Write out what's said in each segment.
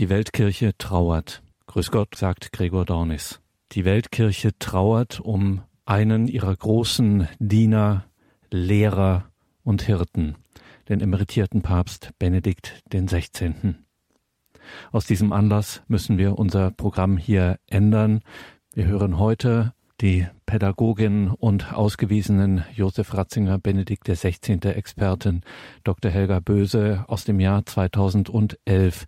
Die Weltkirche trauert. Grüß Gott, sagt Gregor Dornis. Die Weltkirche trauert um einen ihrer großen Diener, Lehrer und Hirten, den emeritierten Papst Benedikt XVI. Aus diesem Anlass müssen wir unser Programm hier ändern. Wir hören heute die Pädagogin und ausgewiesenen Josef Ratzinger Benedikt XVI. Expertin Dr. Helga Böse aus dem Jahr 2011.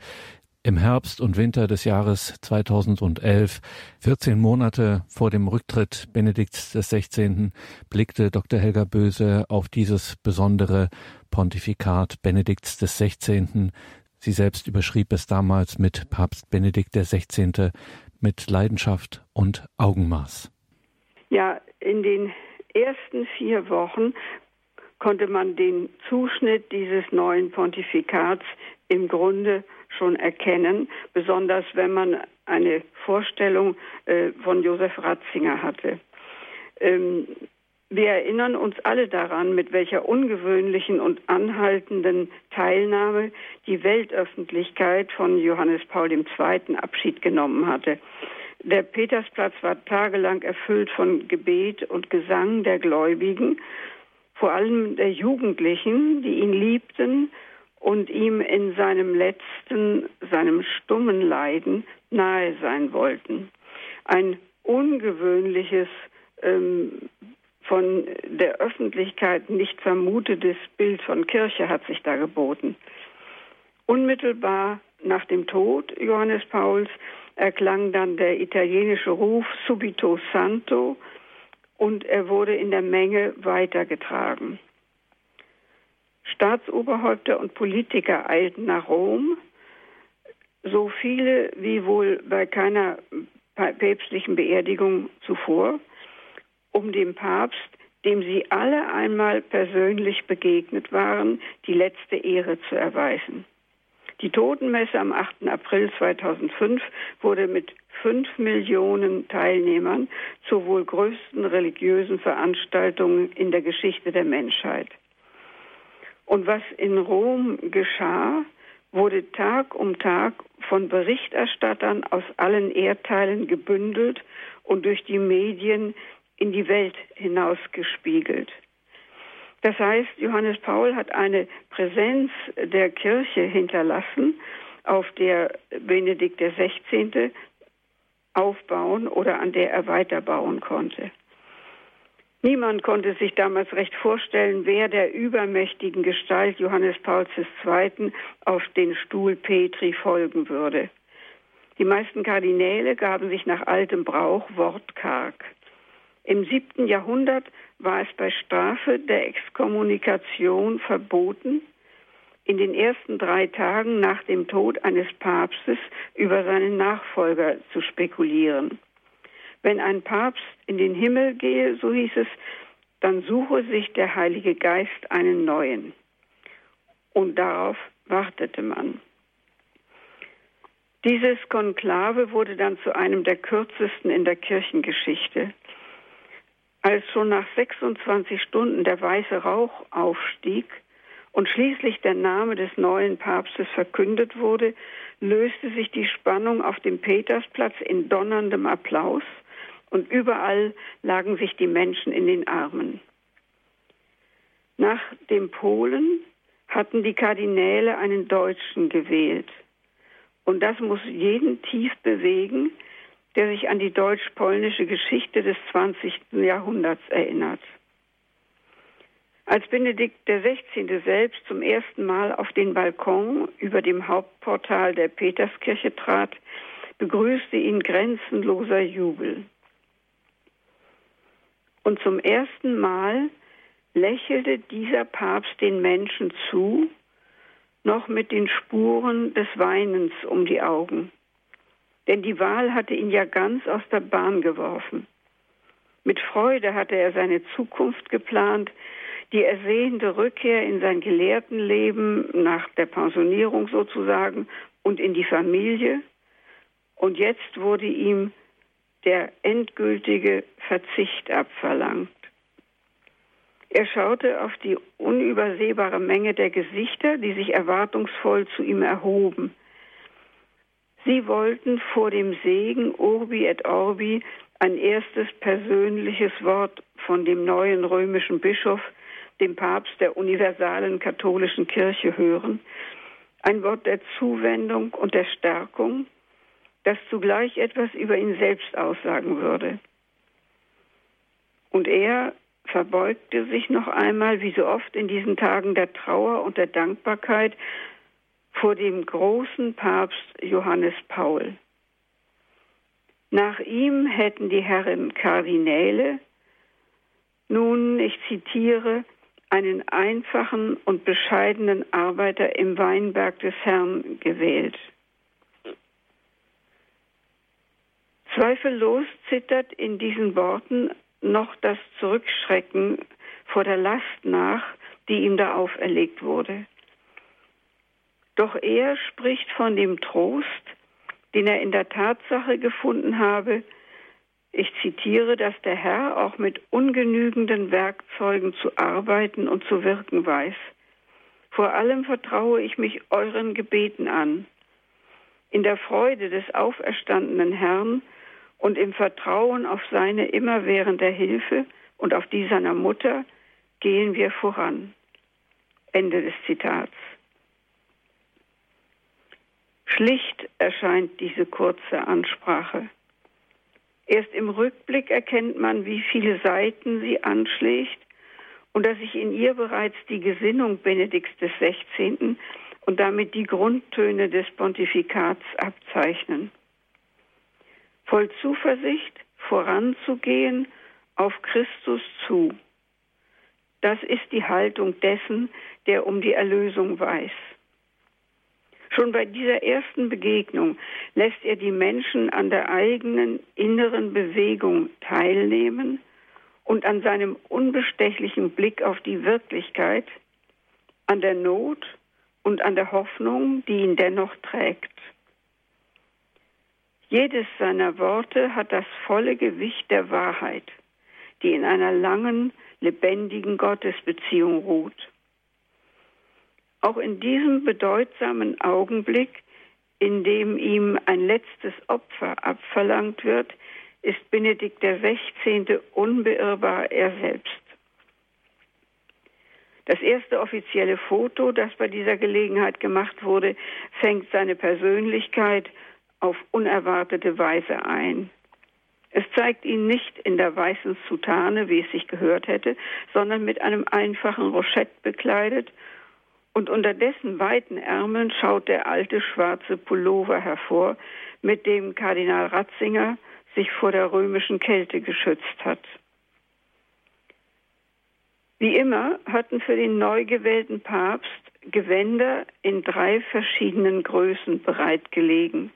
Im Herbst und Winter des Jahres 2011, 14 Monate vor dem Rücktritt Benedikts XVI., blickte Dr. Helga Böse auf dieses besondere Pontifikat Benedikts XVI. Sie selbst überschrieb es damals mit Papst Benedikt XVI. mit Leidenschaft und Augenmaß. Ja, in den ersten vier Wochen konnte man den Zuschnitt dieses neuen Pontifikats im Grunde schon erkennen, besonders wenn man eine Vorstellung äh, von Josef Ratzinger hatte. Ähm, wir erinnern uns alle daran, mit welcher ungewöhnlichen und anhaltenden Teilnahme die Weltöffentlichkeit von Johannes Paul II. Abschied genommen hatte. Der Petersplatz war tagelang erfüllt von Gebet und Gesang der Gläubigen, vor allem der Jugendlichen, die ihn liebten und ihm in seinem letzten, seinem stummen Leiden nahe sein wollten. Ein ungewöhnliches, ähm, von der Öffentlichkeit nicht vermutetes Bild von Kirche hat sich da geboten. Unmittelbar nach dem Tod Johannes Pauls erklang dann der italienische Ruf Subito Santo und er wurde in der Menge weitergetragen. Staatsoberhäupter und Politiker eilten nach Rom, so viele wie wohl bei keiner päpstlichen Beerdigung zuvor, um dem Papst, dem sie alle einmal persönlich begegnet waren, die letzte Ehre zu erweisen. Die Totenmesse am 8. April 2005 wurde mit fünf Millionen Teilnehmern zur wohl größten religiösen Veranstaltung in der Geschichte der Menschheit. Und was in Rom geschah, wurde Tag um Tag von Berichterstattern aus allen Erdteilen gebündelt und durch die Medien in die Welt hinausgespiegelt. Das heißt, Johannes Paul hat eine Präsenz der Kirche hinterlassen, auf der Benedikt XVI. aufbauen oder an der er weiterbauen konnte. Niemand konnte sich damals recht vorstellen, wer der übermächtigen Gestalt Johannes Pauls II. auf den Stuhl Petri folgen würde. Die meisten Kardinäle gaben sich nach altem Brauch wortkarg. Im siebten Jahrhundert war es bei Strafe der Exkommunikation verboten, in den ersten drei Tagen nach dem Tod eines Papstes über seinen Nachfolger zu spekulieren. Wenn ein Papst in den Himmel gehe, so hieß es, dann suche sich der Heilige Geist einen neuen. Und darauf wartete man. Dieses Konklave wurde dann zu einem der kürzesten in der Kirchengeschichte. Als schon nach 26 Stunden der weiße Rauch aufstieg und schließlich der Name des neuen Papstes verkündet wurde, löste sich die Spannung auf dem Petersplatz in donnerndem Applaus und überall lagen sich die Menschen in den Armen. Nach dem Polen hatten die Kardinäle einen Deutschen gewählt. Und das muss jeden tief bewegen, der sich an die deutsch-polnische Geschichte des 20. Jahrhunderts erinnert. Als Benedikt XVI. selbst zum ersten Mal auf den Balkon über dem Hauptportal der Peterskirche trat, begrüßte ihn grenzenloser Jubel. Und zum ersten Mal lächelte dieser Papst den Menschen zu, noch mit den Spuren des Weinens um die Augen. Denn die Wahl hatte ihn ja ganz aus der Bahn geworfen. Mit Freude hatte er seine Zukunft geplant, die ersehende Rückkehr in sein Gelehrtenleben nach der Pensionierung sozusagen und in die Familie. Und jetzt wurde ihm der endgültige Verzicht abverlangt. Er schaute auf die unübersehbare Menge der Gesichter, die sich erwartungsvoll zu ihm erhoben. Sie wollten vor dem Segen Urbi et Orbi ein erstes persönliches Wort von dem neuen römischen Bischof, dem Papst der universalen katholischen Kirche hören, ein Wort der Zuwendung und der Stärkung, das zugleich etwas über ihn selbst aussagen würde. Und er verbeugte sich noch einmal, wie so oft in diesen Tagen der Trauer und der Dankbarkeit, vor dem großen Papst Johannes Paul. Nach ihm hätten die Herren Kardinäle nun, ich zitiere, einen einfachen und bescheidenen Arbeiter im Weinberg des Herrn gewählt. Zweifellos zittert in diesen Worten noch das Zurückschrecken vor der Last nach, die ihm da auferlegt wurde. Doch er spricht von dem Trost, den er in der Tatsache gefunden habe, ich zitiere, dass der Herr auch mit ungenügenden Werkzeugen zu arbeiten und zu wirken weiß. Vor allem vertraue ich mich euren Gebeten an. In der Freude des auferstandenen Herrn und im Vertrauen auf seine immerwährende Hilfe und auf die seiner Mutter gehen wir voran. Ende des Zitats. Schlicht erscheint diese kurze Ansprache. Erst im Rückblick erkennt man, wie viele Seiten sie anschlägt und dass sich in ihr bereits die Gesinnung Benedikts XVI. und damit die Grundtöne des Pontifikats abzeichnen voll Zuversicht voranzugehen auf Christus zu. Das ist die Haltung dessen, der um die Erlösung weiß. Schon bei dieser ersten Begegnung lässt er die Menschen an der eigenen inneren Bewegung teilnehmen und an seinem unbestechlichen Blick auf die Wirklichkeit, an der Not und an der Hoffnung, die ihn dennoch trägt. Jedes seiner Worte hat das volle Gewicht der Wahrheit, die in einer langen, lebendigen Gottesbeziehung ruht. Auch in diesem bedeutsamen Augenblick, in dem ihm ein letztes Opfer abverlangt wird, ist Benedikt XVI. unbeirrbar er selbst. Das erste offizielle Foto, das bei dieser Gelegenheit gemacht wurde, fängt seine Persönlichkeit auf unerwartete Weise ein. Es zeigt ihn nicht in der weißen Soutane, wie es sich gehört hätte, sondern mit einem einfachen Rochett bekleidet, und unter dessen weiten Ärmeln schaut der alte schwarze Pullover hervor, mit dem Kardinal Ratzinger sich vor der römischen Kälte geschützt hat. Wie immer hatten für den neu gewählten Papst Gewänder in drei verschiedenen Größen bereitgelegen.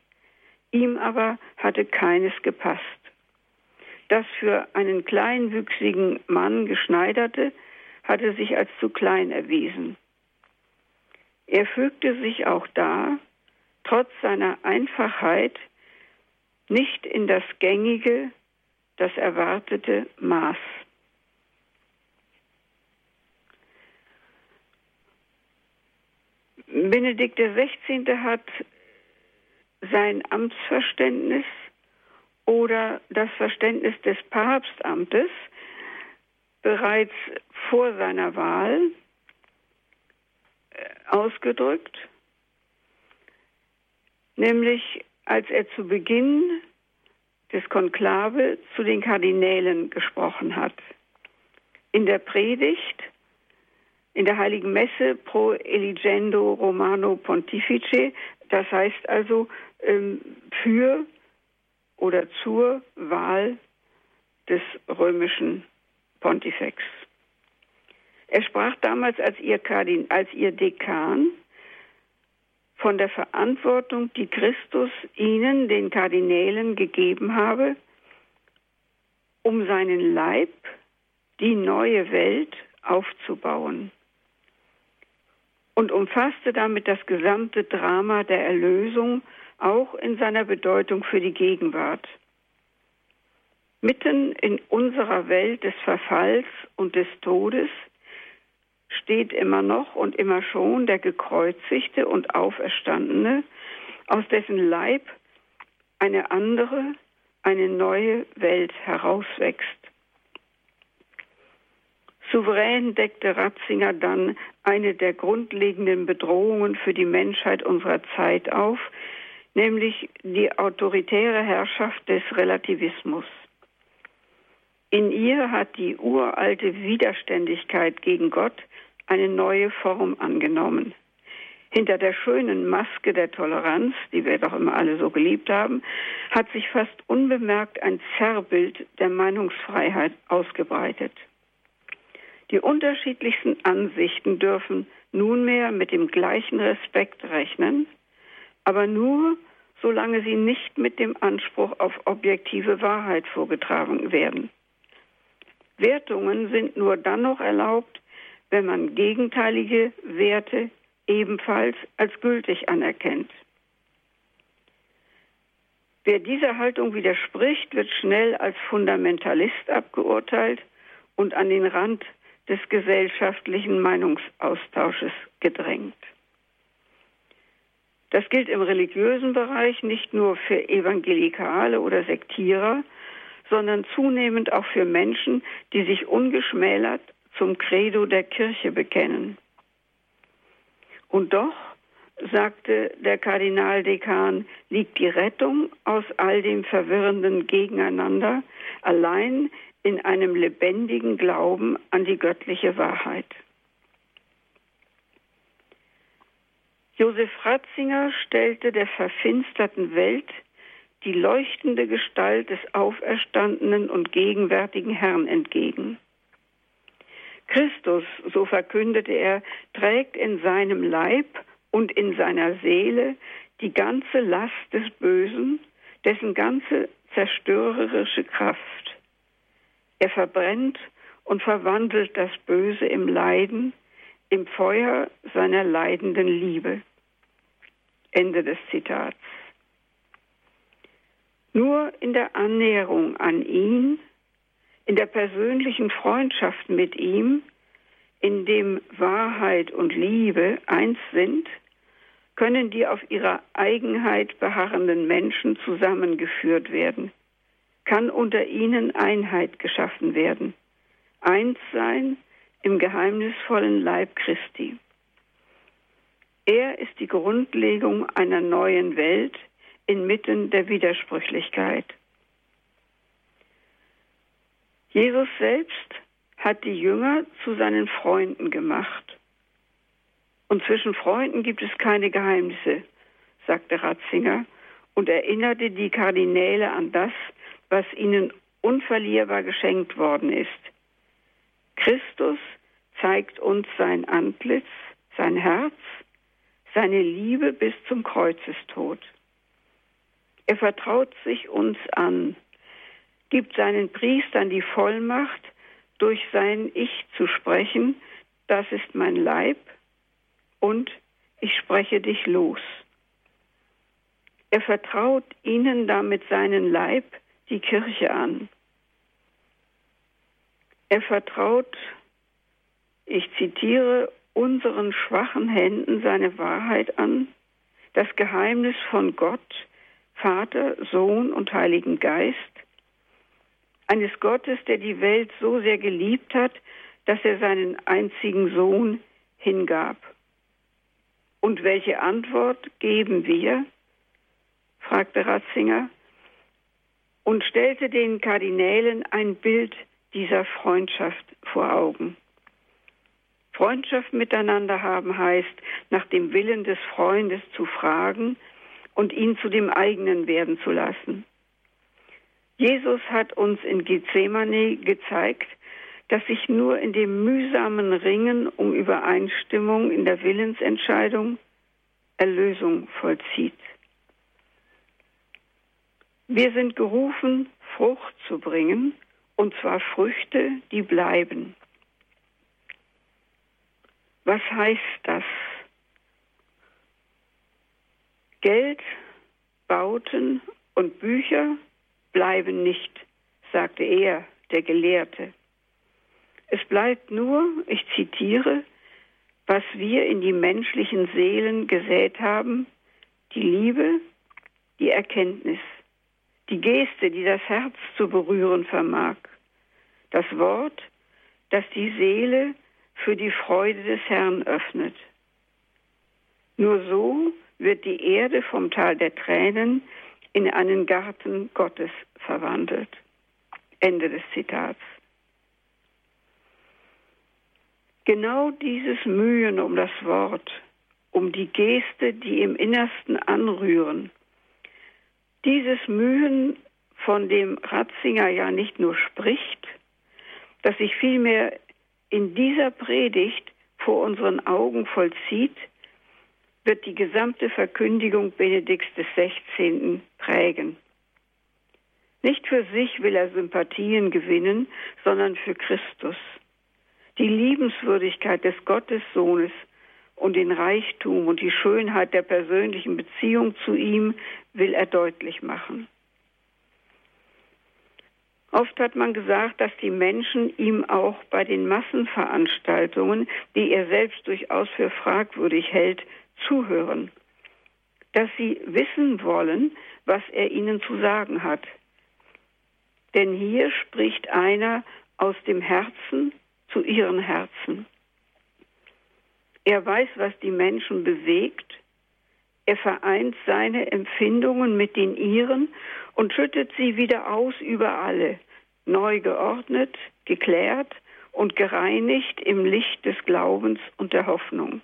Ihm aber hatte keines gepasst. Das für einen kleinwüchsigen Mann geschneiderte hatte sich als zu klein erwiesen. Er fügte sich auch da, trotz seiner Einfachheit, nicht in das gängige, das erwartete Maß. Benedikt XVI. hat sein Amtsverständnis oder das Verständnis des Papstamtes bereits vor seiner Wahl äh, ausgedrückt, nämlich als er zu Beginn des Konklave zu den Kardinälen gesprochen hat. In der Predigt, in der Heiligen Messe pro Eligendo Romano Pontifice, das heißt also ähm, für oder zur Wahl des römischen Pontifex. Er sprach damals als ihr, Kardin, als ihr Dekan von der Verantwortung, die Christus ihnen, den Kardinälen, gegeben habe, um seinen Leib, die neue Welt, aufzubauen und umfasste damit das gesamte Drama der Erlösung auch in seiner Bedeutung für die Gegenwart. Mitten in unserer Welt des Verfalls und des Todes steht immer noch und immer schon der gekreuzigte und auferstandene aus dessen Leib eine andere, eine neue Welt herauswächst. Souverän deckte Ratzinger dann eine der grundlegenden Bedrohungen für die Menschheit unserer Zeit auf, nämlich die autoritäre Herrschaft des Relativismus. In ihr hat die uralte Widerständigkeit gegen Gott eine neue Form angenommen. Hinter der schönen Maske der Toleranz, die wir doch immer alle so geliebt haben, hat sich fast unbemerkt ein Zerrbild der Meinungsfreiheit ausgebreitet. Die unterschiedlichsten Ansichten dürfen nunmehr mit dem gleichen Respekt rechnen, aber nur solange sie nicht mit dem Anspruch auf objektive Wahrheit vorgetragen werden. Wertungen sind nur dann noch erlaubt, wenn man gegenteilige Werte ebenfalls als gültig anerkennt. Wer dieser Haltung widerspricht, wird schnell als Fundamentalist abgeurteilt und an den Rand des gesellschaftlichen Meinungsaustausches gedrängt. Das gilt im religiösen Bereich nicht nur für Evangelikale oder Sektierer, sondern zunehmend auch für Menschen, die sich ungeschmälert zum Credo der Kirche bekennen. Und doch, sagte der Kardinaldekan, liegt die Rettung aus all dem verwirrenden Gegeneinander allein in einem lebendigen Glauben an die göttliche Wahrheit. Josef Ratzinger stellte der verfinsterten Welt die leuchtende Gestalt des auferstandenen und gegenwärtigen Herrn entgegen. Christus, so verkündete er, trägt in seinem Leib und in seiner Seele die ganze Last des Bösen, dessen ganze zerstörerische Kraft. Er verbrennt und verwandelt das Böse im Leiden, im Feuer seiner leidenden Liebe. Ende des Zitats. Nur in der Annäherung an ihn, in der persönlichen Freundschaft mit ihm, in dem Wahrheit und Liebe eins sind, können die auf ihrer Eigenheit beharrenden Menschen zusammengeführt werden, kann unter ihnen Einheit geschaffen werden, eins sein im geheimnisvollen Leib Christi. Er ist die Grundlegung einer neuen Welt, inmitten der Widersprüchlichkeit. Jesus selbst hat die Jünger zu seinen Freunden gemacht. Und zwischen Freunden gibt es keine Geheimnisse, sagte Ratzinger und erinnerte die Kardinäle an das, was ihnen unverlierbar geschenkt worden ist. Christus zeigt uns sein Antlitz, sein Herz, seine Liebe bis zum Kreuzestod. Er vertraut sich uns an, gibt seinen Priestern die Vollmacht, durch sein Ich zu sprechen, das ist mein Leib und ich spreche dich los. Er vertraut ihnen damit seinen Leib, die Kirche an. Er vertraut, ich zitiere, unseren schwachen Händen seine Wahrheit an, das Geheimnis von Gott, Vater, Sohn und Heiligen Geist, eines Gottes, der die Welt so sehr geliebt hat, dass er seinen einzigen Sohn hingab. Und welche Antwort geben wir? fragte Ratzinger und stellte den Kardinälen ein Bild dieser Freundschaft vor Augen. Freundschaft miteinander haben heißt, nach dem Willen des Freundes zu fragen und ihn zu dem eigenen werden zu lassen. Jesus hat uns in Gethsemane gezeigt, dass sich nur in dem mühsamen Ringen um Übereinstimmung in der Willensentscheidung Erlösung vollzieht. Wir sind gerufen, Frucht zu bringen, und zwar Früchte, die bleiben. Was heißt das? Geld, Bauten und Bücher bleiben nicht, sagte er, der Gelehrte. Es bleibt nur, ich zitiere, was wir in die menschlichen Seelen gesät haben, die Liebe, die Erkenntnis, die Geste, die das Herz zu berühren vermag, das Wort, das die Seele für die Freude des Herrn öffnet. Nur so wird die Erde vom Tal der Tränen in einen Garten Gottes verwandelt. Ende des Zitats. Genau dieses Mühen um das Wort, um die Geste, die im Innersten anrühren, dieses Mühen, von dem Ratzinger ja nicht nur spricht, das sich vielmehr in dieser Predigt vor unseren Augen vollzieht, wird die gesamte Verkündigung Benedikts XVI. prägen. Nicht für sich will er Sympathien gewinnen, sondern für Christus. Die Liebenswürdigkeit des Gottessohnes und den Reichtum und die Schönheit der persönlichen Beziehung zu ihm will er deutlich machen. Oft hat man gesagt, dass die Menschen ihm auch bei den Massenveranstaltungen, die er selbst durchaus für fragwürdig hält, zuhören, dass sie wissen wollen, was er ihnen zu sagen hat. Denn hier spricht einer aus dem Herzen zu ihren Herzen. Er weiß, was die Menschen bewegt. Er vereint seine Empfindungen mit den ihren und schüttet sie wieder aus über alle, neu geordnet, geklärt und gereinigt im Licht des Glaubens und der Hoffnung.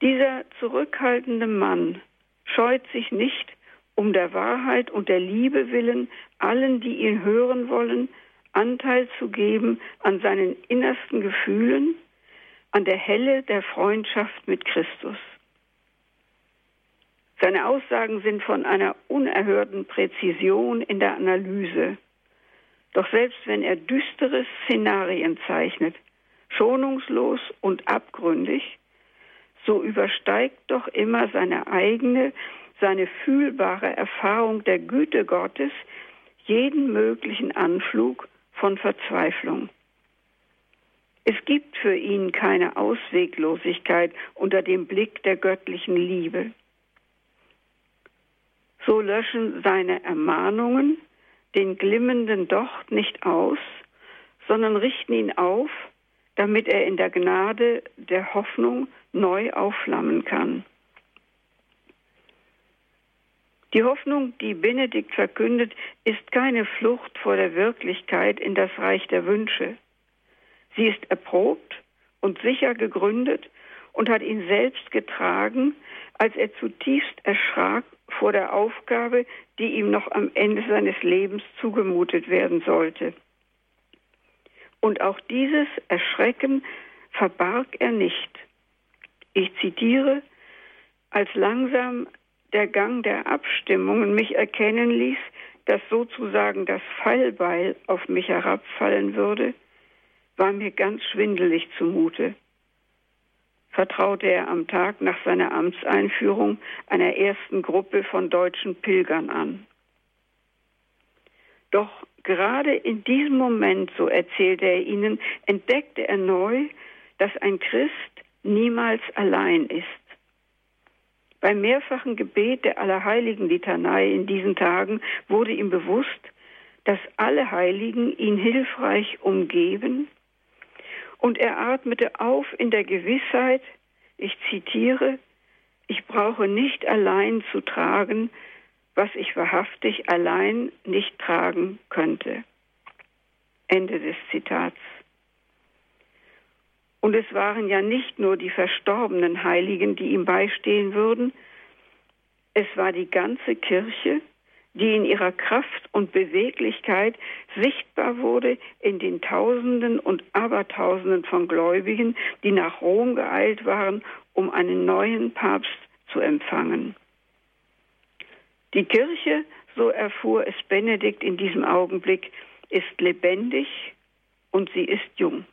Dieser zurückhaltende Mann scheut sich nicht, um der Wahrheit und der Liebe willen allen, die ihn hören wollen, Anteil zu geben an seinen innersten Gefühlen, an der Helle der Freundschaft mit Christus. Seine Aussagen sind von einer unerhörten Präzision in der Analyse. Doch selbst wenn er düstere Szenarien zeichnet, schonungslos und abgründig, so übersteigt doch immer seine eigene, seine fühlbare Erfahrung der Güte Gottes jeden möglichen Anflug von Verzweiflung. Es gibt für ihn keine Ausweglosigkeit unter dem Blick der göttlichen Liebe. So löschen seine Ermahnungen den glimmenden Docht nicht aus, sondern richten ihn auf, damit er in der Gnade der Hoffnung neu aufflammen kann. Die Hoffnung, die Benedikt verkündet, ist keine Flucht vor der Wirklichkeit in das Reich der Wünsche. Sie ist erprobt und sicher gegründet und hat ihn selbst getragen, als er zutiefst erschrak vor der Aufgabe, die ihm noch am Ende seines Lebens zugemutet werden sollte. Und auch dieses Erschrecken verbarg er nicht. Ich zitiere, als langsam der Gang der Abstimmungen mich erkennen ließ, dass sozusagen das Fallbeil auf mich herabfallen würde, war mir ganz schwindelig zumute. Vertraute er am Tag nach seiner Amtseinführung einer ersten Gruppe von deutschen Pilgern an. Doch gerade in diesem Moment, so erzählte er ihnen, entdeckte er neu, dass ein Christ niemals allein ist. Beim mehrfachen Gebet der Allerheiligen-Litanei in diesen Tagen wurde ihm bewusst, dass alle Heiligen ihn hilfreich umgeben und er atmete auf in der Gewissheit, ich zitiere, ich brauche nicht allein zu tragen, was ich wahrhaftig allein nicht tragen könnte. Ende des Zitats. Und es waren ja nicht nur die verstorbenen Heiligen, die ihm beistehen würden, es war die ganze Kirche, die in ihrer Kraft und Beweglichkeit sichtbar wurde in den Tausenden und Abertausenden von Gläubigen, die nach Rom geeilt waren, um einen neuen Papst zu empfangen. Die Kirche, so erfuhr es Benedikt in diesem Augenblick, ist lebendig und sie ist jung.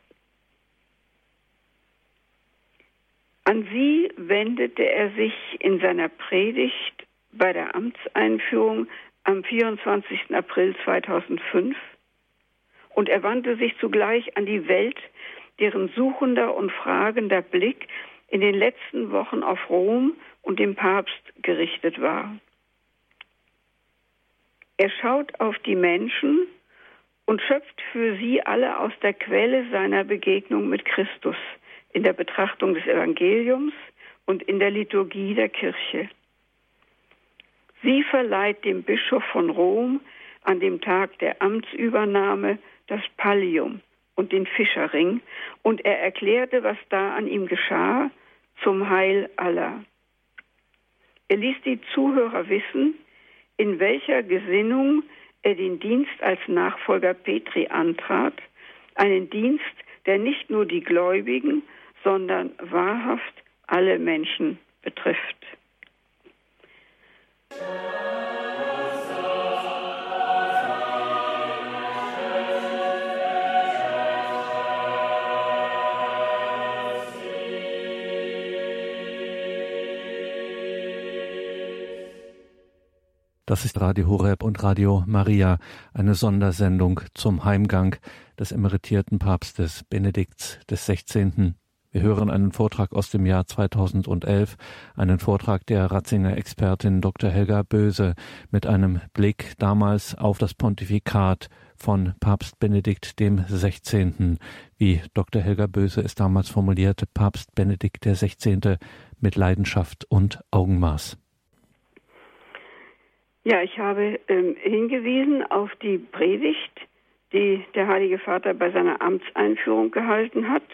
An sie wendete er sich in seiner Predigt bei der Amtseinführung am 24. April 2005 und er wandte sich zugleich an die Welt, deren suchender und fragender Blick in den letzten Wochen auf Rom und den Papst gerichtet war. Er schaut auf die Menschen und schöpft für sie alle aus der Quelle seiner Begegnung mit Christus in der Betrachtung des Evangeliums und in der Liturgie der Kirche. Sie verleiht dem Bischof von Rom an dem Tag der Amtsübernahme das Pallium und den Fischerring, und er erklärte, was da an ihm geschah, zum Heil aller. Er ließ die Zuhörer wissen, in welcher Gesinnung er den Dienst als Nachfolger Petri antrat, einen Dienst, der nicht nur die Gläubigen, sondern wahrhaft alle Menschen betrifft. Das ist Radio Horeb und Radio Maria, eine Sondersendung zum Heimgang des emeritierten Papstes Benedikts des 16. Wir hören einen Vortrag aus dem Jahr 2011, einen Vortrag der Ratzinger Expertin Dr. Helga Böse mit einem Blick damals auf das Pontifikat von Papst Benedikt dem 16., wie Dr. Helga Böse es damals formulierte, Papst Benedikt der 16. mit Leidenschaft und Augenmaß. Ja, ich habe ähm, hingewiesen auf die Predigt, die der Heilige Vater bei seiner Amtseinführung gehalten hat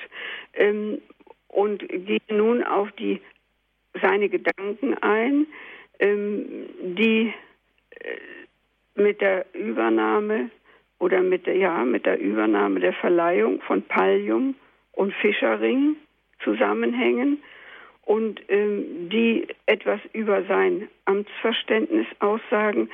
ähm, und gehe nun auf die seine Gedanken ein, ähm, die äh, mit der Übernahme oder mit der ja mit der Übernahme der Verleihung von Pallium und Fischerring zusammenhängen und ähm, die etwas über sein Amtsverständnis aussagen.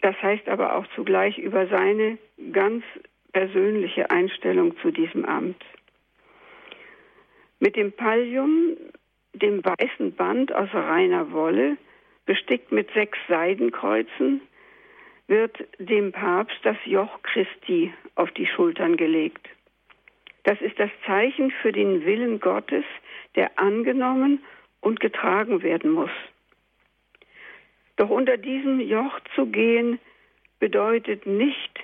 Das heißt aber auch zugleich über seine ganz persönliche Einstellung zu diesem Amt. Mit dem Pallium, dem weißen Band aus reiner Wolle, bestickt mit sechs Seidenkreuzen, wird dem Papst das Joch Christi auf die Schultern gelegt. Das ist das Zeichen für den Willen Gottes, der angenommen und getragen werden muss. Doch unter diesem Joch zu gehen bedeutet nicht,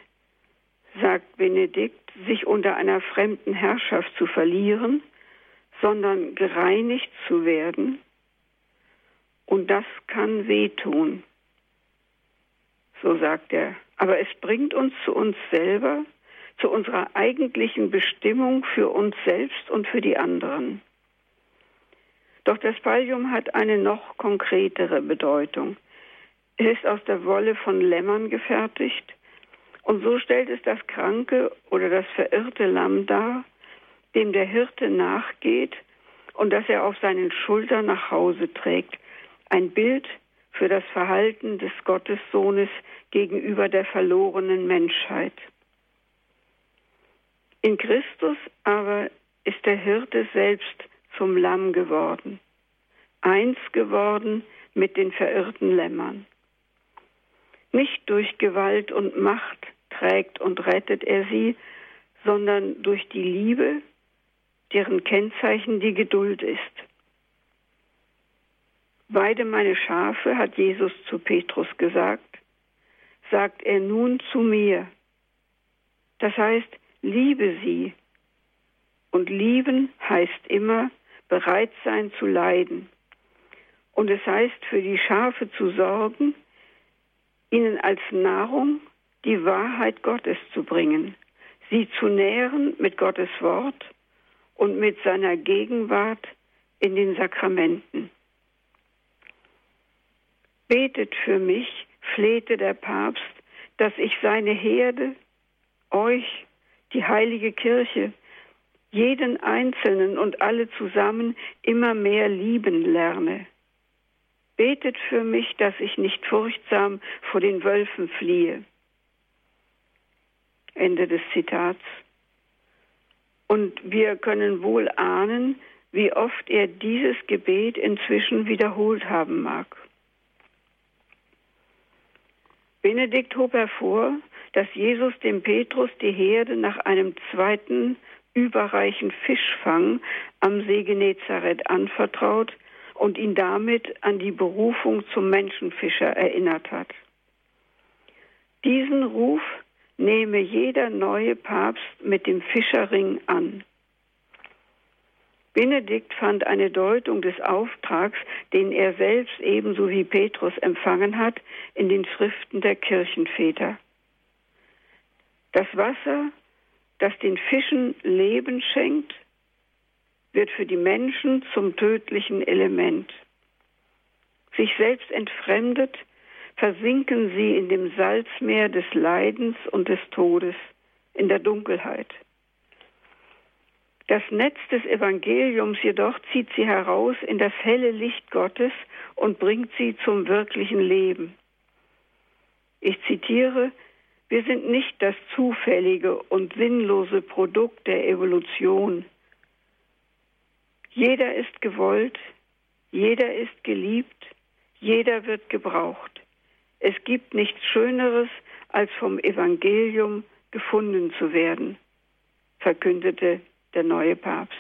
sagt Benedikt, sich unter einer fremden Herrschaft zu verlieren, sondern gereinigt zu werden. Und das kann wehtun, so sagt er. Aber es bringt uns zu uns selber, zu unserer eigentlichen Bestimmung für uns selbst und für die anderen. Doch das Pallium hat eine noch konkretere Bedeutung. Es ist aus der Wolle von Lämmern gefertigt und so stellt es das kranke oder das verirrte Lamm dar, dem der Hirte nachgeht und das er auf seinen Schultern nach Hause trägt. Ein Bild für das Verhalten des Gottessohnes gegenüber der verlorenen Menschheit. In Christus aber ist der Hirte selbst zum Lamm geworden, eins geworden mit den verirrten Lämmern. Nicht durch Gewalt und Macht trägt und rettet er sie, sondern durch die Liebe, deren Kennzeichen die Geduld ist. Weide meine Schafe, hat Jesus zu Petrus gesagt, sagt er nun zu mir. Das heißt, liebe sie und lieben heißt immer bereit sein zu leiden. Und es heißt für die Schafe zu sorgen, ihnen als Nahrung die Wahrheit Gottes zu bringen, sie zu nähren mit Gottes Wort und mit seiner Gegenwart in den Sakramenten. Betet für mich, flehte der Papst, dass ich seine Herde, euch, die heilige Kirche, jeden Einzelnen und alle zusammen immer mehr lieben lerne. Betet für mich, dass ich nicht furchtsam vor den Wölfen fliehe. Ende des Zitats. Und wir können wohl ahnen, wie oft er dieses Gebet inzwischen wiederholt haben mag. Benedikt hob hervor, dass Jesus dem Petrus die Herde nach einem zweiten überreichen Fischfang am See Genezareth anvertraut und ihn damit an die Berufung zum Menschenfischer erinnert hat. Diesen Ruf nehme jeder neue Papst mit dem Fischerring an. Benedikt fand eine Deutung des Auftrags, den er selbst ebenso wie Petrus empfangen hat, in den Schriften der Kirchenväter. Das Wasser, das den Fischen Leben schenkt, wird für die Menschen zum tödlichen Element. Sich selbst entfremdet, versinken sie in dem Salzmeer des Leidens und des Todes, in der Dunkelheit. Das Netz des Evangeliums jedoch zieht sie heraus in das helle Licht Gottes und bringt sie zum wirklichen Leben. Ich zitiere, wir sind nicht das zufällige und sinnlose Produkt der Evolution. Jeder ist gewollt, jeder ist geliebt, jeder wird gebraucht. Es gibt nichts Schöneres, als vom Evangelium gefunden zu werden, verkündete der neue Papst.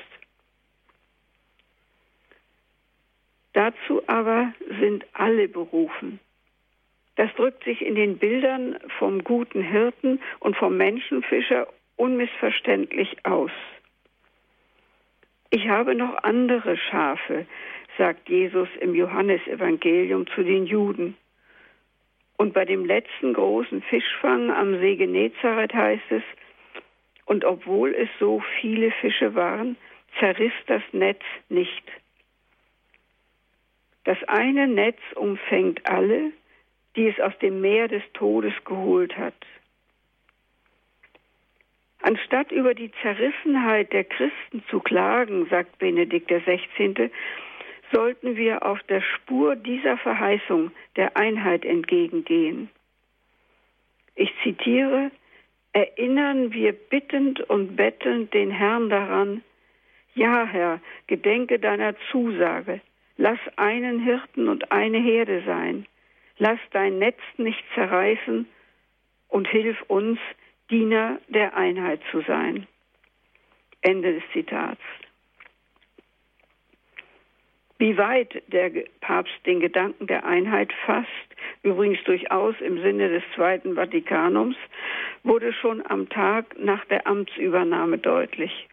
Dazu aber sind alle berufen. Das drückt sich in den Bildern vom guten Hirten und vom Menschenfischer unmissverständlich aus. Ich habe noch andere Schafe, sagt Jesus im Johannesevangelium zu den Juden. Und bei dem letzten großen Fischfang am See Genezareth heißt es, und obwohl es so viele Fische waren, zerriss das Netz nicht. Das eine Netz umfängt alle, die es aus dem Meer des Todes geholt hat. Anstatt über die Zerrissenheit der Christen zu klagen, sagt Benedikt XVI., sollten wir auf der Spur dieser Verheißung der Einheit entgegengehen. Ich zitiere, erinnern wir bittend und bettelnd den Herrn daran, ja Herr, gedenke deiner Zusage, lass einen Hirten und eine Herde sein, lass dein Netz nicht zerreißen und hilf uns, Diener der Einheit zu sein. Ende des Zitats. Wie weit der Papst den Gedanken der Einheit fasst, übrigens durchaus im Sinne des Zweiten Vatikanums, wurde schon am Tag nach der Amtsübernahme deutlich.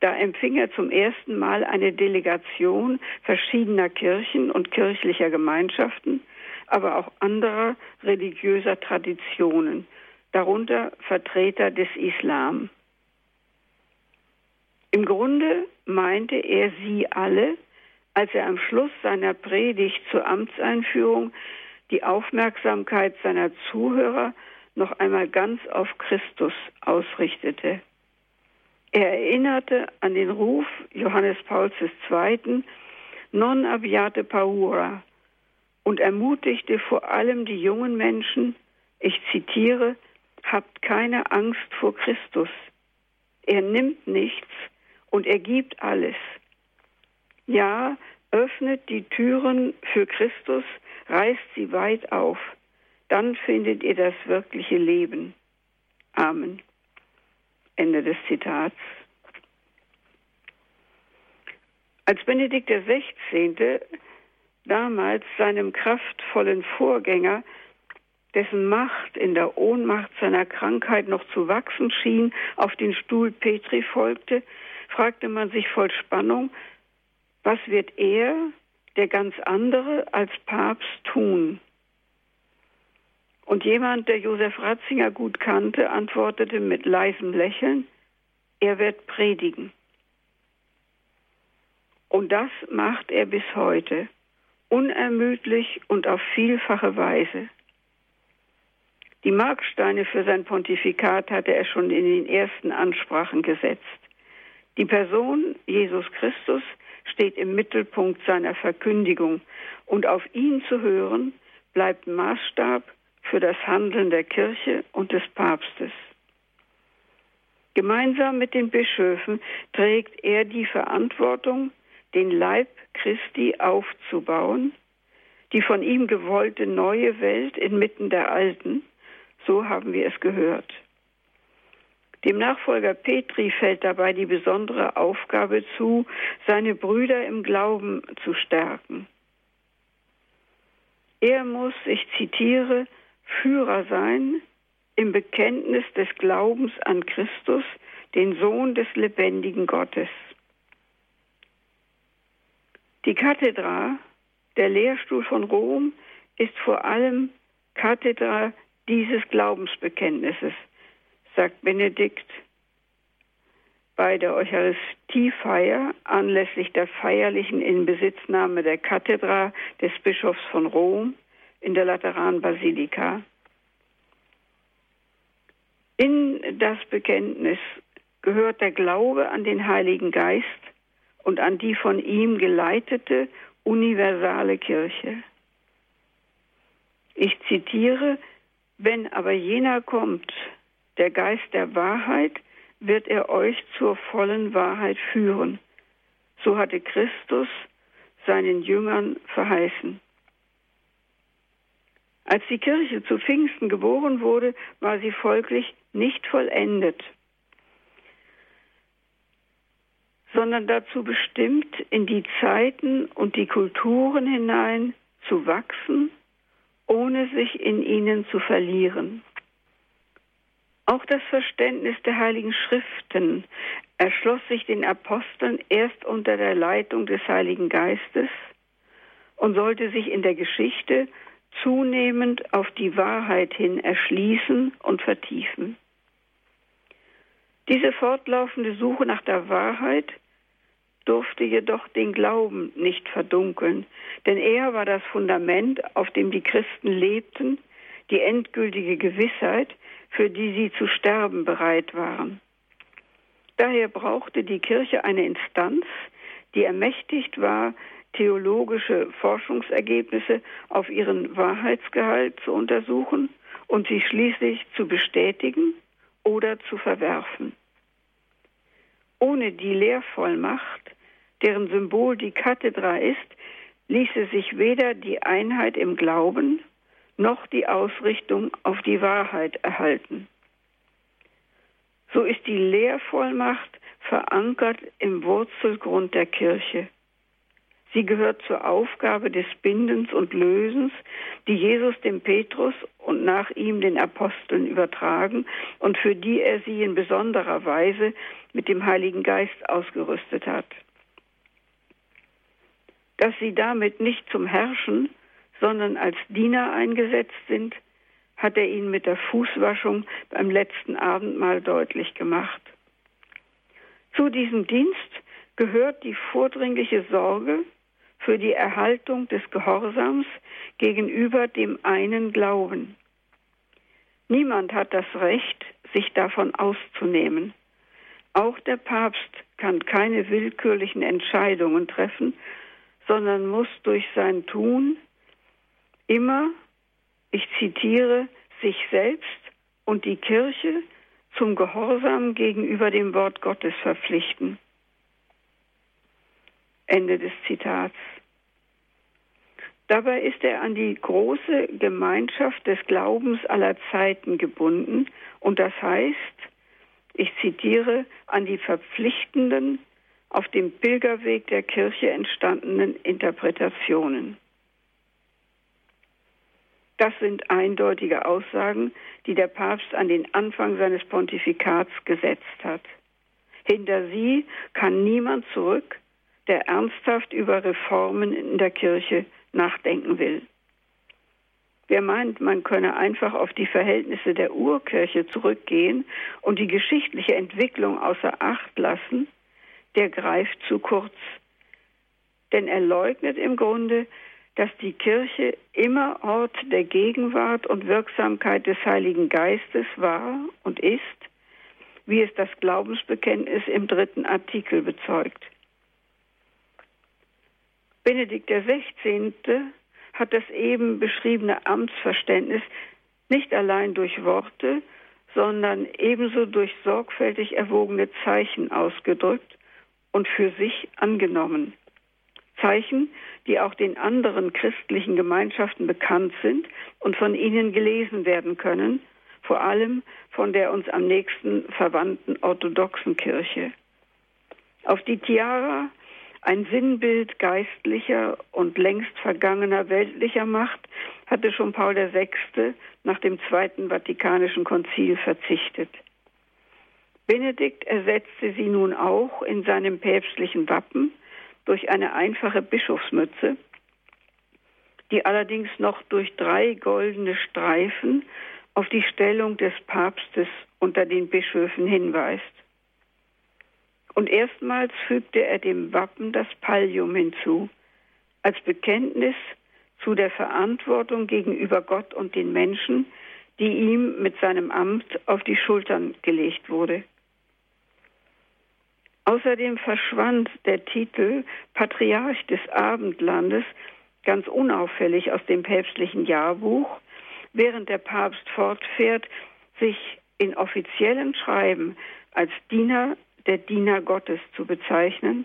Da empfing er zum ersten Mal eine Delegation verschiedener Kirchen und kirchlicher Gemeinschaften, aber auch anderer religiöser Traditionen, darunter Vertreter des Islam. Im Grunde meinte er sie alle, als er am Schluss seiner Predigt zur Amtseinführung die Aufmerksamkeit seiner Zuhörer noch einmal ganz auf Christus ausrichtete. Er erinnerte an den Ruf Johannes Pauls II. Non abiate paura und ermutigte vor allem die jungen Menschen, ich zitiere, habt keine Angst vor Christus. Er nimmt nichts und er gibt alles. Ja, öffnet die Türen für Christus, reißt sie weit auf. Dann findet ihr das wirkliche Leben. Amen. Ende des Zitats. Als Benedikt XVI. damals seinem kraftvollen Vorgänger, dessen Macht in der Ohnmacht seiner Krankheit noch zu wachsen schien, auf den Stuhl Petri folgte, fragte man sich voll Spannung, was wird er, der ganz andere, als Papst tun? Und jemand, der Josef Ratzinger gut kannte, antwortete mit leisem Lächeln, er wird predigen. Und das macht er bis heute, unermüdlich und auf vielfache Weise. Die Marksteine für sein Pontifikat hatte er schon in den ersten Ansprachen gesetzt. Die Person Jesus Christus steht im Mittelpunkt seiner Verkündigung und auf ihn zu hören bleibt Maßstab für das Handeln der Kirche und des Papstes. Gemeinsam mit den Bischöfen trägt er die Verantwortung, den Leib Christi aufzubauen, die von ihm gewollte neue Welt inmitten der alten, so haben wir es gehört. Dem Nachfolger Petri fällt dabei die besondere Aufgabe zu, seine Brüder im Glauben zu stärken. Er muss, ich zitiere, Führer sein im Bekenntnis des Glaubens an Christus, den Sohn des lebendigen Gottes. Die Kathedra, der Lehrstuhl von Rom, ist vor allem Kathedra dieses Glaubensbekenntnisses, sagt Benedikt bei der Eucharistiefeier anlässlich der feierlichen Inbesitznahme der Kathedra des Bischofs von Rom in der Lateranbasilika. In das Bekenntnis gehört der Glaube an den Heiligen Geist und an die von ihm geleitete universale Kirche. Ich zitiere, wenn aber jener kommt, der Geist der Wahrheit, wird er euch zur vollen Wahrheit führen. So hatte Christus seinen Jüngern verheißen. Als die Kirche zu Pfingsten geboren wurde, war sie folglich nicht vollendet, sondern dazu bestimmt, in die Zeiten und die Kulturen hinein zu wachsen, ohne sich in ihnen zu verlieren. Auch das Verständnis der Heiligen Schriften erschloss sich den Aposteln erst unter der Leitung des Heiligen Geistes und sollte sich in der Geschichte zunehmend auf die Wahrheit hin erschließen und vertiefen. Diese fortlaufende Suche nach der Wahrheit durfte jedoch den Glauben nicht verdunkeln, denn er war das Fundament, auf dem die Christen lebten, die endgültige Gewissheit, für die sie zu sterben bereit waren. Daher brauchte die Kirche eine Instanz, die ermächtigt war, theologische Forschungsergebnisse auf ihren Wahrheitsgehalt zu untersuchen und sie schließlich zu bestätigen oder zu verwerfen. Ohne die Lehrvollmacht, deren Symbol die Kathedra ist, ließe sich weder die Einheit im Glauben noch die Ausrichtung auf die Wahrheit erhalten. So ist die Lehrvollmacht verankert im Wurzelgrund der Kirche. Sie gehört zur Aufgabe des Bindens und Lösens, die Jesus dem Petrus und nach ihm den Aposteln übertragen und für die er sie in besonderer Weise mit dem Heiligen Geist ausgerüstet hat. Dass sie damit nicht zum Herrschen, sondern als Diener eingesetzt sind, hat er ihnen mit der Fußwaschung beim letzten Abendmahl deutlich gemacht. Zu diesem Dienst gehört die vordringliche Sorge für die Erhaltung des Gehorsams gegenüber dem einen Glauben. Niemand hat das Recht, sich davon auszunehmen. Auch der Papst kann keine willkürlichen Entscheidungen treffen, sondern muss durch sein Tun immer, ich zitiere, sich selbst und die Kirche zum Gehorsam gegenüber dem Wort Gottes verpflichten. Ende des Zitats. Dabei ist er an die große Gemeinschaft des Glaubens aller Zeiten gebunden und das heißt, ich zitiere, an die verpflichtenden, auf dem Pilgerweg der Kirche entstandenen Interpretationen. Das sind eindeutige Aussagen, die der Papst an den Anfang seines Pontifikats gesetzt hat. Hinter sie kann niemand zurück, der ernsthaft über Reformen in der Kirche nachdenken will. Wer meint, man könne einfach auf die Verhältnisse der Urkirche zurückgehen und die geschichtliche Entwicklung außer Acht lassen, der greift zu kurz. Denn er leugnet im Grunde, dass die Kirche immer Ort der Gegenwart und Wirksamkeit des Heiligen Geistes war und ist, wie es das Glaubensbekenntnis im dritten Artikel bezeugt. Benedikt XVI. hat das eben beschriebene Amtsverständnis nicht allein durch Worte, sondern ebenso durch sorgfältig erwogene Zeichen ausgedrückt und für sich angenommen. Zeichen, die auch den anderen christlichen Gemeinschaften bekannt sind und von ihnen gelesen werden können, vor allem von der uns am nächsten verwandten orthodoxen Kirche. Auf die Tiara, ein Sinnbild geistlicher und längst vergangener weltlicher Macht, hatte schon Paul VI. nach dem Zweiten Vatikanischen Konzil verzichtet. Benedikt ersetzte sie nun auch in seinem päpstlichen Wappen durch eine einfache Bischofsmütze, die allerdings noch durch drei goldene Streifen auf die Stellung des Papstes unter den Bischöfen hinweist. Und erstmals fügte er dem Wappen das Pallium hinzu, als Bekenntnis zu der Verantwortung gegenüber Gott und den Menschen, die ihm mit seinem Amt auf die Schultern gelegt wurde. Außerdem verschwand der Titel Patriarch des Abendlandes ganz unauffällig aus dem päpstlichen Jahrbuch, während der Papst fortfährt, sich in offiziellen Schreiben als Diener der Diener Gottes zu bezeichnen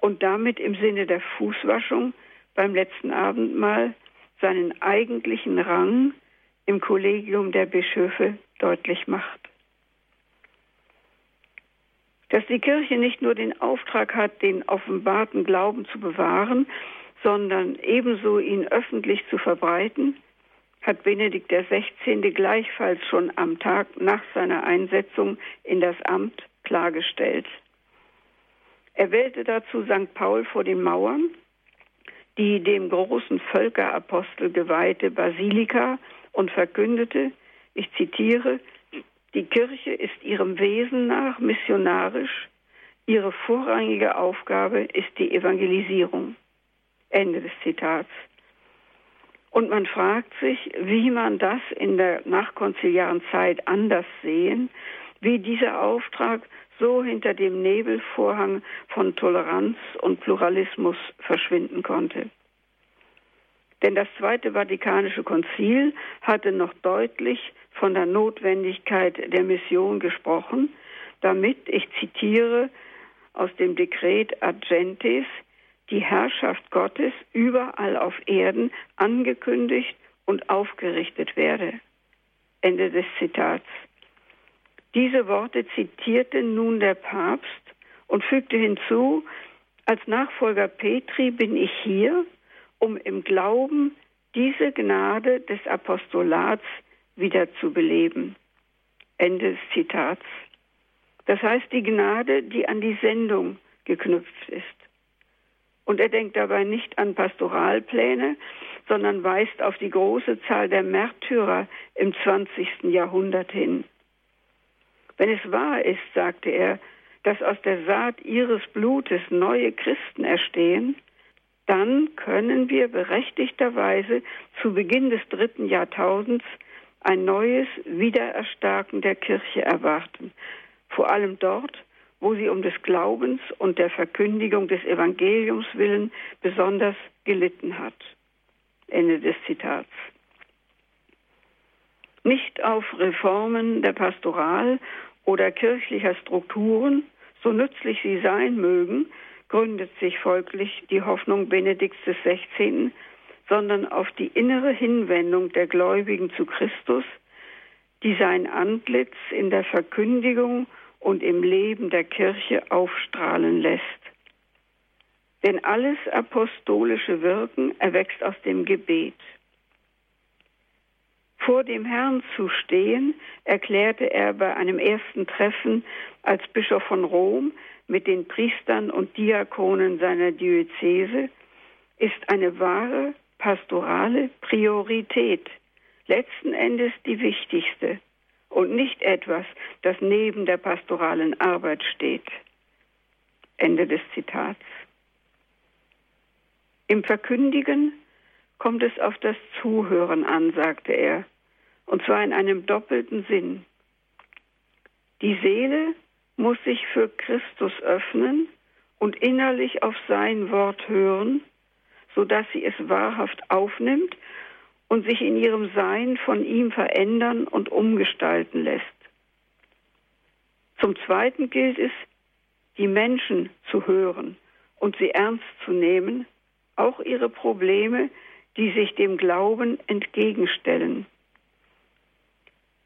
und damit im Sinne der Fußwaschung beim letzten Abendmahl seinen eigentlichen Rang im Kollegium der Bischöfe deutlich macht. Dass die Kirche nicht nur den Auftrag hat, den offenbarten Glauben zu bewahren, sondern ebenso ihn öffentlich zu verbreiten, hat Benedikt XVI. gleichfalls schon am Tag nach seiner Einsetzung in das Amt klargestellt. Er wählte dazu St. Paul vor den Mauern, die dem großen Völkerapostel geweihte Basilika und verkündete, ich zitiere, die Kirche ist ihrem Wesen nach missionarisch, ihre vorrangige Aufgabe ist die Evangelisierung. Ende des Zitats. Und man fragt sich, wie man das in der nachkonziliaren Zeit anders sehen, wie dieser Auftrag so hinter dem Nebelvorhang von Toleranz und Pluralismus verschwinden konnte. Denn das Zweite Vatikanische Konzil hatte noch deutlich von der Notwendigkeit der Mission gesprochen, damit, ich zitiere aus dem Dekret Ad die Herrschaft Gottes überall auf Erden angekündigt und aufgerichtet werde. Ende des Zitats. Diese Worte zitierte nun der Papst und fügte hinzu, als Nachfolger Petri bin ich hier, um im Glauben diese Gnade des Apostolats wieder zu beleben. Ende des Zitats. Das heißt die Gnade, die an die Sendung geknüpft ist. Und er denkt dabei nicht an Pastoralpläne, sondern weist auf die große Zahl der Märtyrer im 20. Jahrhundert hin. Wenn es wahr ist, sagte er, dass aus der Saat ihres Blutes neue Christen erstehen, dann können wir berechtigterweise zu Beginn des dritten Jahrtausends ein neues Wiedererstarken der Kirche erwarten, vor allem dort, wo sie um des Glaubens und der Verkündigung des Evangeliums willen besonders gelitten hat. Ende des Zitats. Nicht auf Reformen der Pastoral oder kirchlicher Strukturen, so nützlich sie sein mögen, gründet sich folglich die Hoffnung Benedikts XVI., sondern auf die innere Hinwendung der Gläubigen zu Christus, die sein Antlitz in der Verkündigung und im Leben der Kirche aufstrahlen lässt. Denn alles apostolische Wirken erwächst aus dem Gebet. Vor dem Herrn zu stehen, erklärte er bei einem ersten Treffen als Bischof von Rom mit den Priestern und Diakonen seiner Diözese, ist eine wahre pastorale Priorität, letzten Endes die wichtigste und nicht etwas, das neben der pastoralen Arbeit steht. Ende des Zitats. Im Verkündigen kommt es auf das Zuhören an, sagte er, und zwar in einem doppelten Sinn. Die Seele muss sich für Christus öffnen und innerlich auf sein Wort hören, sodass sie es wahrhaft aufnimmt und sich in ihrem Sein von ihm verändern und umgestalten lässt. Zum Zweiten gilt es, die Menschen zu hören und sie ernst zu nehmen, auch ihre Probleme, die sich dem Glauben entgegenstellen.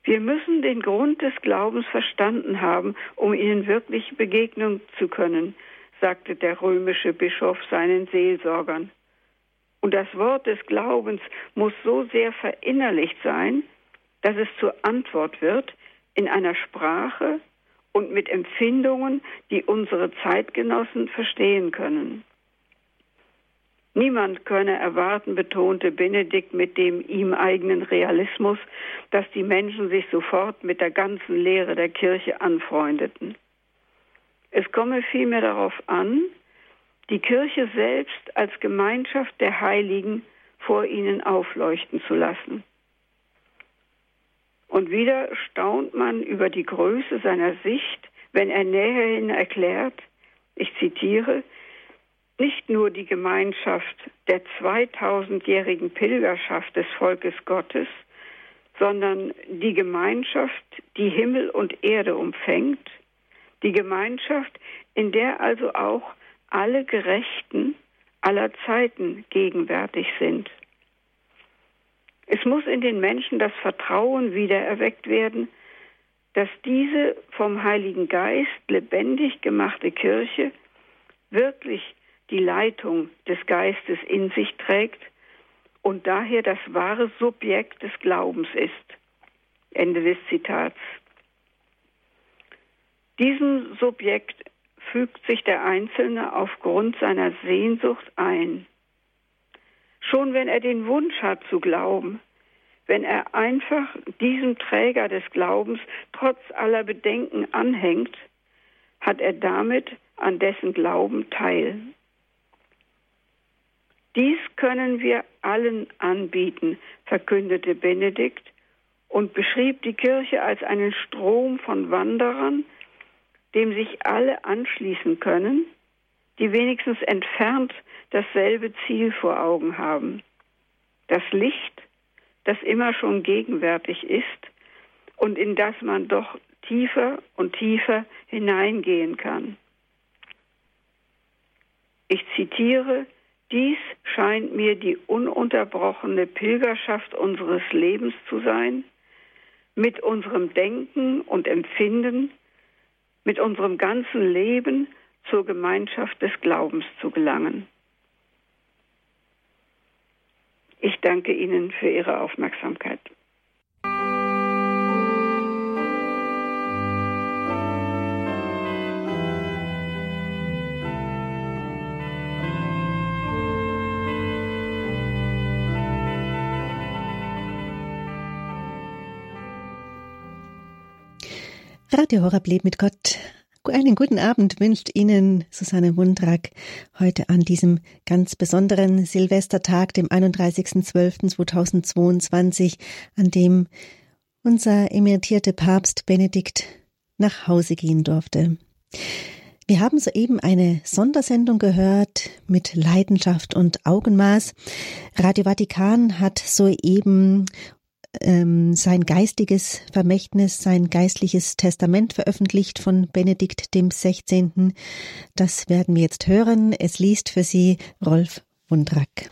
Wir müssen den Grund des Glaubens verstanden haben, um ihnen wirklich begegnen zu können, sagte der römische Bischof seinen Seelsorgern. Und das Wort des Glaubens muss so sehr verinnerlicht sein, dass es zur Antwort wird in einer Sprache und mit Empfindungen, die unsere Zeitgenossen verstehen können. Niemand könne erwarten, betonte Benedikt mit dem ihm eigenen Realismus, dass die Menschen sich sofort mit der ganzen Lehre der Kirche anfreundeten. Es komme vielmehr darauf an, die Kirche selbst als Gemeinschaft der Heiligen vor ihnen aufleuchten zu lassen. Und wieder staunt man über die Größe seiner Sicht, wenn er näherhin erklärt, ich zitiere, nicht nur die Gemeinschaft der 2000-jährigen Pilgerschaft des Volkes Gottes, sondern die Gemeinschaft, die Himmel und Erde umfängt, die Gemeinschaft, in der also auch alle Gerechten aller Zeiten gegenwärtig sind. Es muss in den Menschen das Vertrauen wiedererweckt werden, dass diese vom Heiligen Geist lebendig gemachte Kirche wirklich die Leitung des Geistes in sich trägt und daher das wahre Subjekt des Glaubens ist. Ende des Zitats. Diesem Subjekt fügt sich der Einzelne aufgrund seiner Sehnsucht ein. Schon wenn er den Wunsch hat zu glauben, wenn er einfach diesem Träger des Glaubens trotz aller Bedenken anhängt, hat er damit an dessen Glauben teil. Dies können wir allen anbieten, verkündete Benedikt und beschrieb die Kirche als einen Strom von Wanderern, dem sich alle anschließen können, die wenigstens entfernt dasselbe Ziel vor Augen haben. Das Licht, das immer schon gegenwärtig ist und in das man doch tiefer und tiefer hineingehen kann. Ich zitiere dies scheint mir die ununterbrochene Pilgerschaft unseres Lebens zu sein, mit unserem Denken und Empfinden, mit unserem ganzen Leben zur Gemeinschaft des Glaubens zu gelangen. Ich danke Ihnen für Ihre Aufmerksamkeit. Radio Horeb lebt mit Gott. Einen guten Abend wünscht Ihnen Susanne Wundrak heute an diesem ganz besonderen Silvestertag, dem 31.12.2022, an dem unser emeritierte Papst Benedikt nach Hause gehen durfte. Wir haben soeben eine Sondersendung gehört mit Leidenschaft und Augenmaß. Radio Vatikan hat soeben ähm, sein geistiges Vermächtnis, sein geistliches Testament veröffentlicht von Benedikt dem 16. Das werden wir jetzt hören. Es liest für Sie Rolf Wundrack.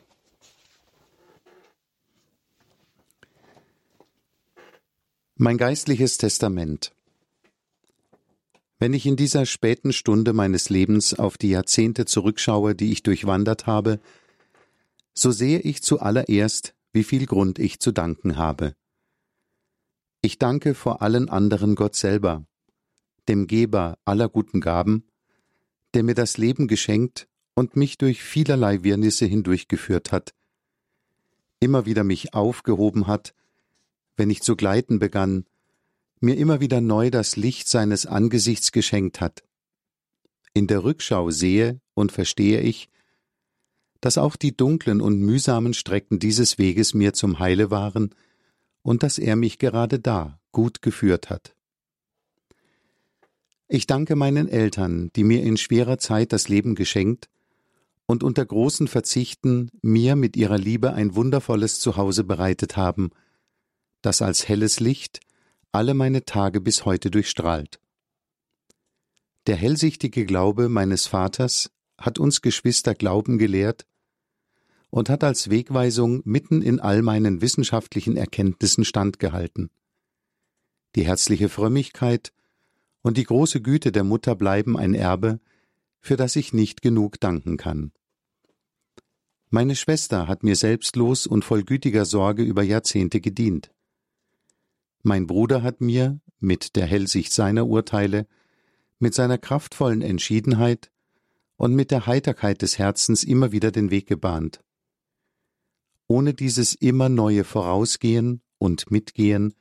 Mein geistliches Testament. Wenn ich in dieser späten Stunde meines Lebens auf die Jahrzehnte zurückschaue, die ich durchwandert habe, so sehe ich zuallererst, wie viel Grund ich zu danken habe. Ich danke vor allen anderen Gott selber, dem Geber aller guten Gaben, der mir das Leben geschenkt und mich durch vielerlei Wirrnisse hindurchgeführt hat, immer wieder mich aufgehoben hat, wenn ich zu gleiten begann, mir immer wieder neu das Licht seines Angesichts geschenkt hat. In der Rückschau sehe und verstehe ich, dass auch die dunklen und mühsamen Strecken dieses Weges mir zum Heile waren und dass er mich gerade da gut geführt hat. Ich danke meinen Eltern, die mir in schwerer Zeit das Leben geschenkt und unter großen Verzichten mir mit ihrer Liebe ein wundervolles Zuhause bereitet haben, das als helles Licht alle meine Tage bis heute durchstrahlt. Der hellsichtige Glaube meines Vaters hat uns Geschwister Glauben gelehrt und hat als Wegweisung mitten in all meinen wissenschaftlichen Erkenntnissen standgehalten. Die herzliche Frömmigkeit und die große Güte der Mutter bleiben ein Erbe, für das ich nicht genug danken kann. Meine Schwester hat mir selbstlos und voll gütiger Sorge über Jahrzehnte gedient. Mein Bruder hat mir, mit der Hellsicht seiner Urteile, mit seiner kraftvollen Entschiedenheit und mit der Heiterkeit des Herzens immer wieder den Weg gebahnt. Ohne dieses immer neue Vorausgehen und Mitgehen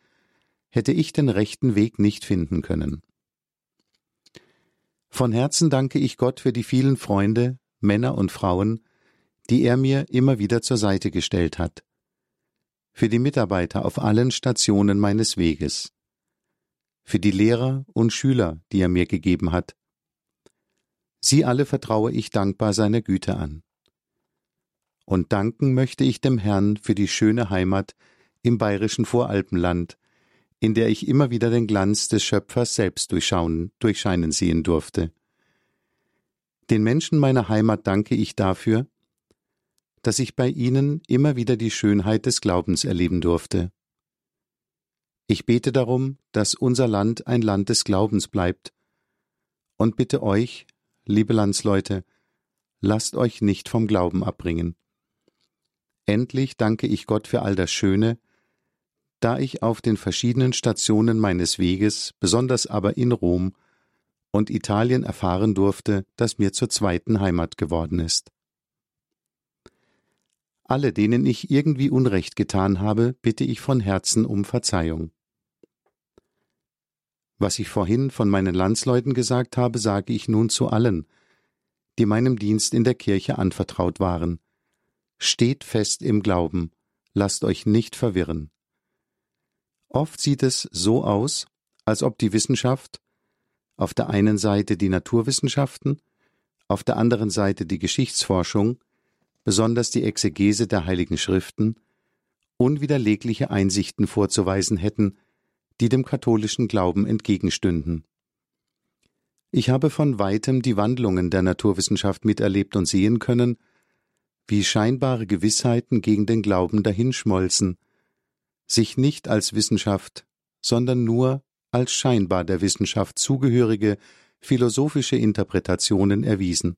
hätte ich den rechten Weg nicht finden können. Von Herzen danke ich Gott für die vielen Freunde, Männer und Frauen, die er mir immer wieder zur Seite gestellt hat, für die Mitarbeiter auf allen Stationen meines Weges, für die Lehrer und Schüler, die er mir gegeben hat. Sie alle vertraue ich dankbar seiner Güte an. Und danken möchte ich dem Herrn für die schöne Heimat im bayerischen Voralpenland, in der ich immer wieder den Glanz des Schöpfers selbst durchschauen, durchscheinen sehen durfte. Den Menschen meiner Heimat danke ich dafür, dass ich bei ihnen immer wieder die Schönheit des Glaubens erleben durfte. Ich bete darum, dass unser Land ein Land des Glaubens bleibt, und bitte euch, liebe Landsleute, lasst euch nicht vom Glauben abbringen. Endlich danke ich Gott für all das Schöne, da ich auf den verschiedenen Stationen meines Weges, besonders aber in Rom und Italien erfahren durfte, das mir zur zweiten Heimat geworden ist. Alle, denen ich irgendwie Unrecht getan habe, bitte ich von Herzen um Verzeihung. Was ich vorhin von meinen Landsleuten gesagt habe, sage ich nun zu allen, die meinem Dienst in der Kirche anvertraut waren. Steht fest im Glauben, lasst euch nicht verwirren. Oft sieht es so aus, als ob die Wissenschaft, auf der einen Seite die Naturwissenschaften, auf der anderen Seite die Geschichtsforschung, besonders die Exegese der Heiligen Schriften, unwiderlegliche Einsichten vorzuweisen hätten, die dem katholischen Glauben entgegenstünden. Ich habe von weitem die Wandlungen der Naturwissenschaft miterlebt und sehen können, wie scheinbare Gewissheiten gegen den Glauben dahinschmolzen, sich nicht als Wissenschaft, sondern nur als scheinbar der Wissenschaft zugehörige philosophische Interpretationen erwiesen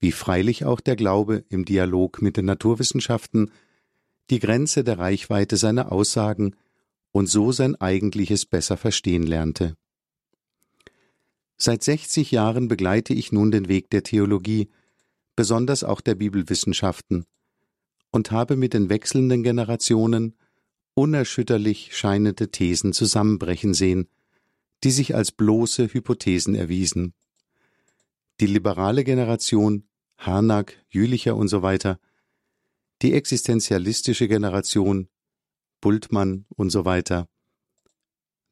wie freilich auch der Glaube im Dialog mit den Naturwissenschaften, die Grenze der Reichweite seiner Aussagen und so sein eigentliches besser verstehen lernte. Seit 60 Jahren begleite ich nun den Weg der Theologie, besonders auch der Bibelwissenschaften, und habe mit den wechselnden Generationen unerschütterlich scheinende Thesen zusammenbrechen sehen, die sich als bloße Hypothesen erwiesen. Die liberale Generation Harnack, Jülicher und so weiter, die existenzialistische Generation, Bultmann und so weiter,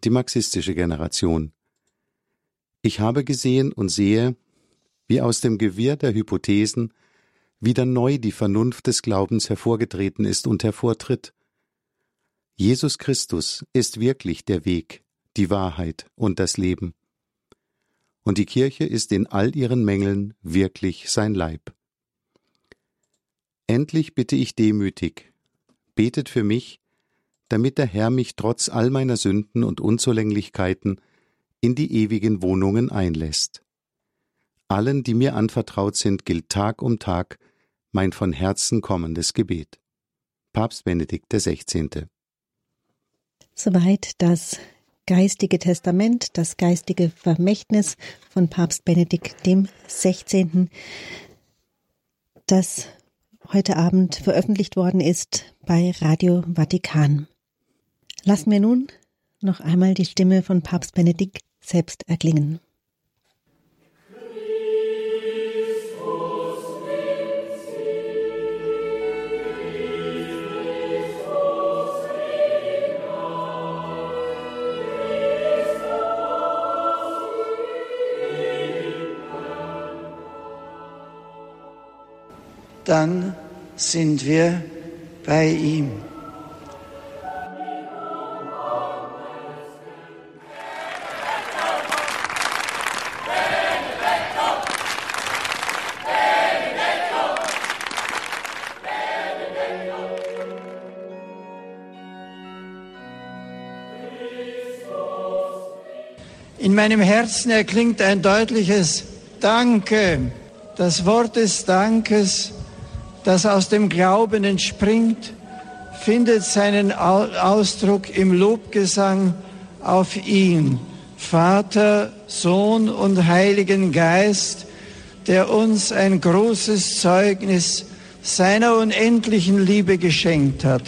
die marxistische Generation. Ich habe gesehen und sehe, wie aus dem Gewirr der Hypothesen wieder neu die Vernunft des Glaubens hervorgetreten ist und hervortritt. Jesus Christus ist wirklich der Weg, die Wahrheit und das Leben und die Kirche ist in all ihren Mängeln wirklich sein Leib. Endlich bitte ich demütig, betet für mich, damit der Herr mich trotz all meiner Sünden und Unzulänglichkeiten in die ewigen Wohnungen einlässt. Allen, die mir anvertraut sind, gilt Tag um Tag mein von Herzen kommendes Gebet. Papst Benedikt XVI. Soweit das geistige Testament, das geistige Vermächtnis von Papst Benedikt dem 16., das heute Abend veröffentlicht worden ist bei Radio Vatikan. Lassen wir nun noch einmal die Stimme von Papst Benedikt selbst erklingen. Dann sind wir bei ihm. In meinem Herzen erklingt ein deutliches Danke, das Wort des Dankes, das aus dem Glauben entspringt, findet seinen Ausdruck im Lobgesang auf ihn, Vater, Sohn und Heiligen Geist, der uns ein großes Zeugnis seiner unendlichen Liebe geschenkt hat.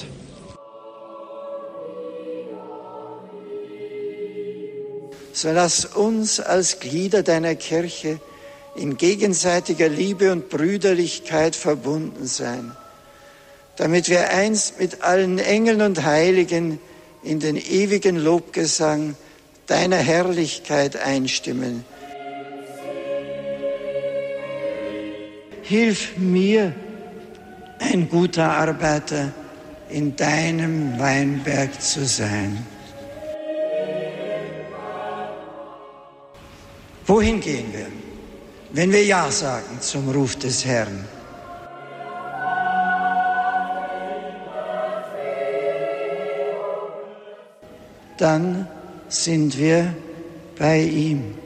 So lass uns als Glieder deiner Kirche in gegenseitiger Liebe und Brüderlichkeit verbunden sein, damit wir einst mit allen Engeln und Heiligen in den ewigen Lobgesang deiner Herrlichkeit einstimmen. Hilf mir, ein guter Arbeiter in deinem Weinberg zu sein. Wohin gehen wir, wenn wir Ja sagen zum Ruf des Herrn? Dann sind wir bei ihm.